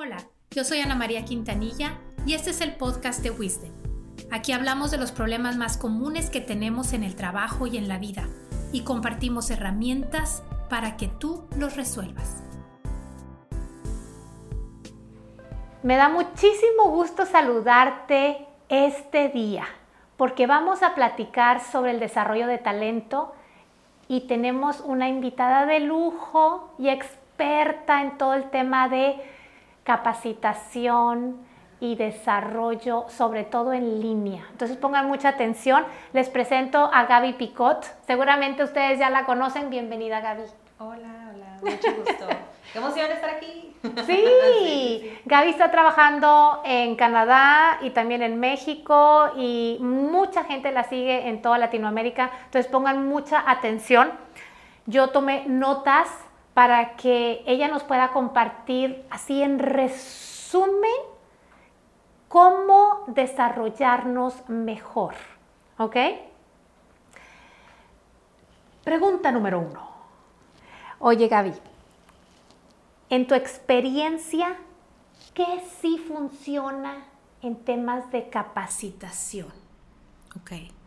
Hola, yo soy Ana María Quintanilla y este es el podcast de Wisdom. Aquí hablamos de los problemas más comunes que tenemos en el trabajo y en la vida y compartimos herramientas para que tú los resuelvas. Me da muchísimo gusto saludarte este día porque vamos a platicar sobre el desarrollo de talento y tenemos una invitada de lujo y experta en todo el tema de capacitación y desarrollo, sobre todo en línea. Entonces pongan mucha atención. Les presento a Gaby Picot. Seguramente ustedes ya la conocen. Bienvenida, Gaby. Hola, hola, mucho gusto. Qué emoción estar aquí. Sí. Gaby está trabajando en Canadá y también en México y mucha gente la sigue en toda Latinoamérica. Entonces pongan mucha atención. Yo tomé notas para que ella nos pueda compartir así en resumen cómo desarrollarnos mejor. ¿Ok? Pregunta número uno. Oye Gaby, en tu experiencia, ¿qué sí funciona en temas de capacitación? Ok.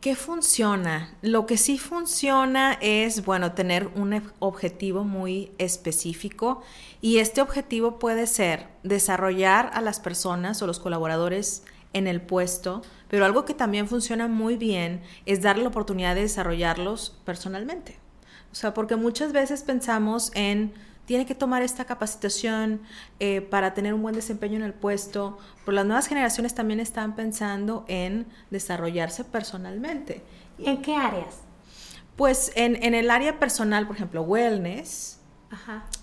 ¿Qué funciona? Lo que sí funciona es, bueno, tener un objetivo muy específico y este objetivo puede ser desarrollar a las personas o los colaboradores en el puesto, pero algo que también funciona muy bien es darle la oportunidad de desarrollarlos personalmente. O sea, porque muchas veces pensamos en tiene que tomar esta capacitación eh, para tener un buen desempeño en el puesto, pero las nuevas generaciones también están pensando en desarrollarse personalmente. ¿En qué áreas? Pues en, el área personal, por ejemplo, wellness,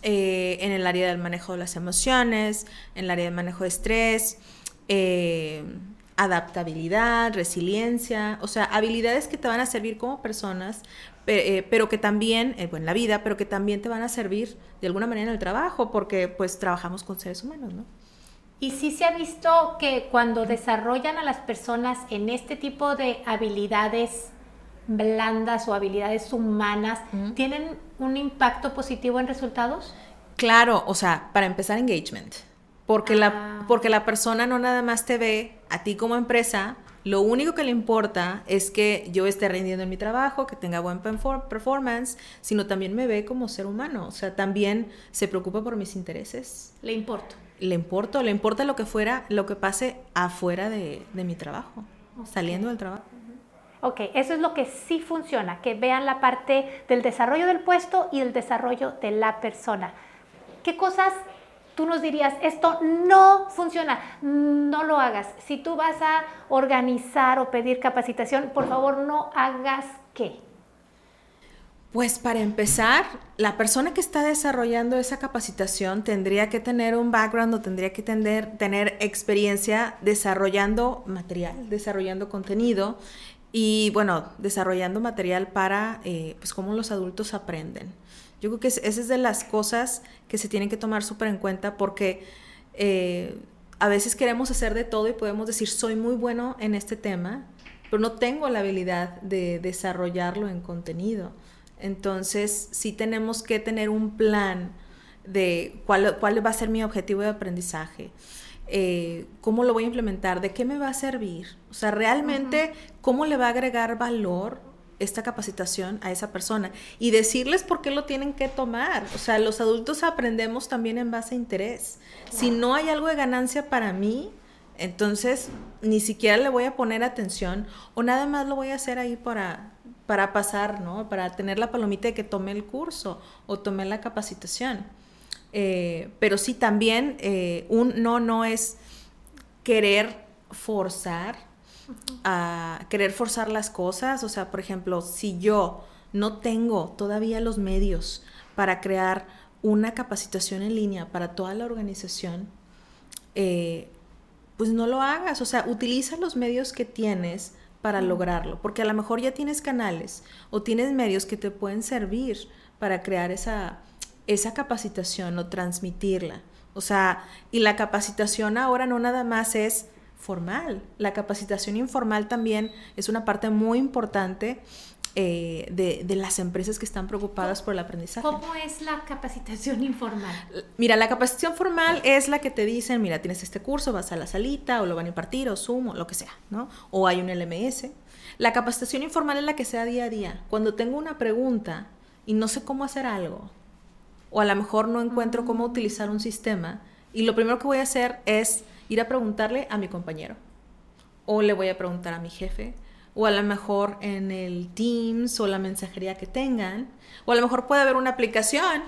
eh, en el área del manejo de las emociones, en el área del manejo de estrés, eh, adaptabilidad, resiliencia, o sea, habilidades que te van a servir como personas, eh, pero que también, eh, en la vida, pero que también te van a servir de alguna manera en el trabajo, porque pues trabajamos con seres humanos, ¿no? Y sí se ha visto que cuando desarrollan a las personas en este tipo de habilidades blandas o habilidades humanas, ¿tienen un impacto positivo en resultados? Claro, o sea, para empezar, engagement. Porque, la, ah. porque la persona no nada más te ve a ti como empresa, lo único que le importa es que yo esté rindiendo en mi trabajo, que tenga buen performance, sino también me ve como ser humano. O sea, también se preocupa por mis intereses. Le importo. Le importo, le importa lo que fuera, lo que pase afuera de, mi trabajo, saliendo del trabajo. Ok, eso es lo que sí funciona, que vean la parte del desarrollo del puesto y el desarrollo de la persona. ¿Qué cosas tú nos dirías, esto no funciona, no lo hagas. Si tú vas a organizar o pedir capacitación, por favor no hagas qué. Pues para empezar, la persona que está desarrollando esa capacitación tendría que tener un background o tendría que tener, experiencia desarrollando material, desarrollando contenido y bueno, desarrollando material para eh, pues cómo los adultos aprenden. Yo creo que esa es de las cosas que se tienen que tomar súper en cuenta porque eh, a veces queremos hacer de todo y podemos decir, soy muy bueno en este tema, pero no tengo la habilidad de desarrollarlo en contenido. Entonces, sí tenemos que tener un plan de cuál, cuál va a ser mi objetivo de aprendizaje. Eh, cómo lo voy a implementar, de qué me va a servir, o sea, realmente cómo le va a agregar valor esta capacitación a esa persona y decirles por qué lo tienen que tomar. O sea, los adultos aprendemos también en base a interés. Si no hay algo de ganancia para mí, entonces ni siquiera le voy a poner atención o nada más lo voy a hacer ahí para, para pasar, ¿no? Para tener la palomita de que tomé el curso o tomé la capacitación. Eh, pero sí también eh, un no no es querer forzar a querer forzar las cosas. O sea, por ejemplo, si yo no tengo todavía los medios para crear una capacitación en línea para toda la organización, eh, pues no lo hagas. O sea, utiliza los medios que tienes para lograrlo, porque a lo mejor ya tienes canales o tienes medios que te pueden servir para crear esa, esa capacitación o transmitirla. O sea, y la capacitación ahora no nada más es formal. La capacitación informal también es una parte muy importante eh, de, las empresas que están preocupadas por el aprendizaje. ¿Cómo es la capacitación informal? Mira, la capacitación formal es la que te dicen, mira, tienes este curso, vas a la salita, o lo van a impartir, o Zoom, o lo que sea, ¿no? O hay un LMS. La capacitación informal es la que sea día a día. Cuando tengo una pregunta y no sé cómo hacer algo, o a lo mejor no encuentro cómo utilizar un sistema, y lo primero que voy a hacer es ir a preguntarle a mi compañero, o le voy a preguntar a mi jefe, o a lo mejor en el Teams o la mensajería que tengan, o a lo mejor puede haber una aplicación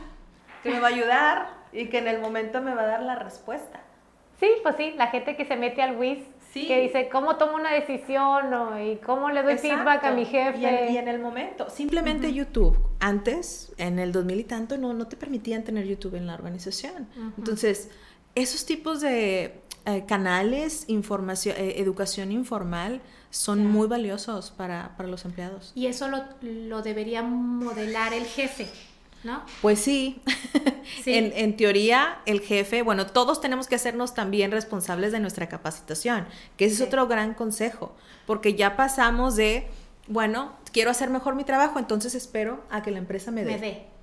que me va a ayudar y que en el momento me va a dar la respuesta. Sí, pues sí, la gente que se mete al WIS, que dice cómo tomo una decisión o, y cómo le doy feedback a mi jefe. Y en, el momento, simplemente YouTube. Antes, en el 2000 y tanto, no, no te permitían tener YouTube en la organización. Entonces, esos tipos de eh, canales, información, eh, educación informal, son muy valiosos para, los empleados. Y eso lo, lo, debería modelar el jefe, ¿no? Pues sí. en, teoría, el jefe, bueno, todos tenemos que hacernos también responsables de nuestra capacitación, que ese es otro gran consejo, porque ya pasamos de, bueno, quiero hacer mejor mi trabajo, entonces espero a que la empresa me dé. Me dé.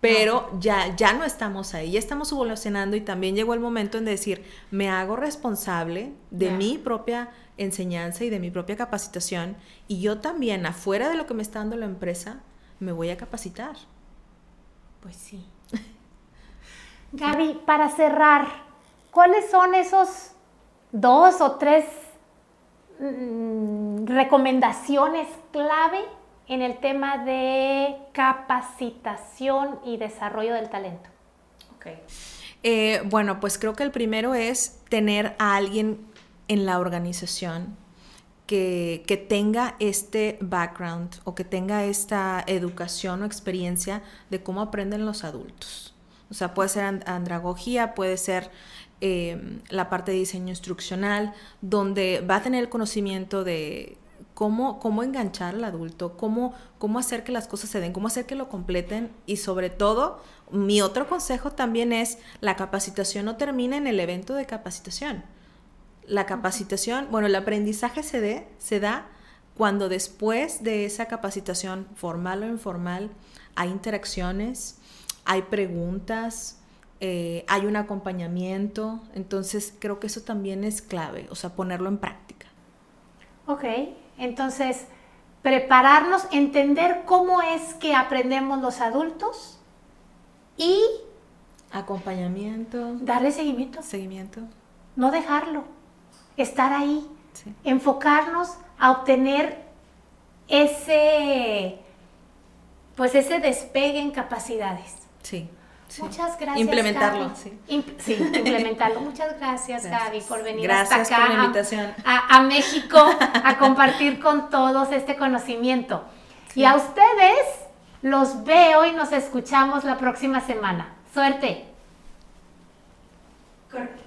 Pero ya, ya no estamos ahí, ya estamos evolucionando y también llegó el momento en decir, me hago responsable de mi propia enseñanza y de mi propia capacitación y yo también, afuera de lo que me está dando la empresa, me voy a capacitar. Pues sí. Gaby, para cerrar, ¿cuáles son esos dos o tres mm, recomendaciones clave en el tema de capacitación y desarrollo del talento? Eh, bueno, pues creo que el primero es tener a alguien en la organización que, que, tenga este background o que tenga esta educación o experiencia de cómo aprenden los adultos. O sea, puede ser andragogía, puede ser eh, la parte de diseño instruccional, donde va a tener el conocimiento de cómo, cómo enganchar al adulto, cómo, cómo hacer que las cosas se den, cómo hacer que lo completen y sobre todo, mi otro consejo también es la capacitación no termina en el evento de capacitación. La capacitación, bueno, el aprendizaje se, dé, se da cuando después de esa capacitación formal o informal hay interacciones, hay preguntas, eh, hay un acompañamiento, entonces creo que eso también es clave, o sea, ponerlo en práctica. Ok, entonces, prepararnos, entender cómo es que aprendemos los adultos y... Acompañamiento. Darle seguimiento. Seguimiento. No dejarlo. Estar ahí. Enfocarnos a obtener ese, pues ese despegue en capacidades. Sí. Muchas gracias. Implementarlo, Gaby. sí. Imp sí, implementarlo. Muchas gracias, gracias, Gaby, por venir gracias hasta acá. Por la invitación. A, México a compartir con todos este conocimiento. Y a ustedes los veo y nos escuchamos la próxima semana. Suerte. Correcto.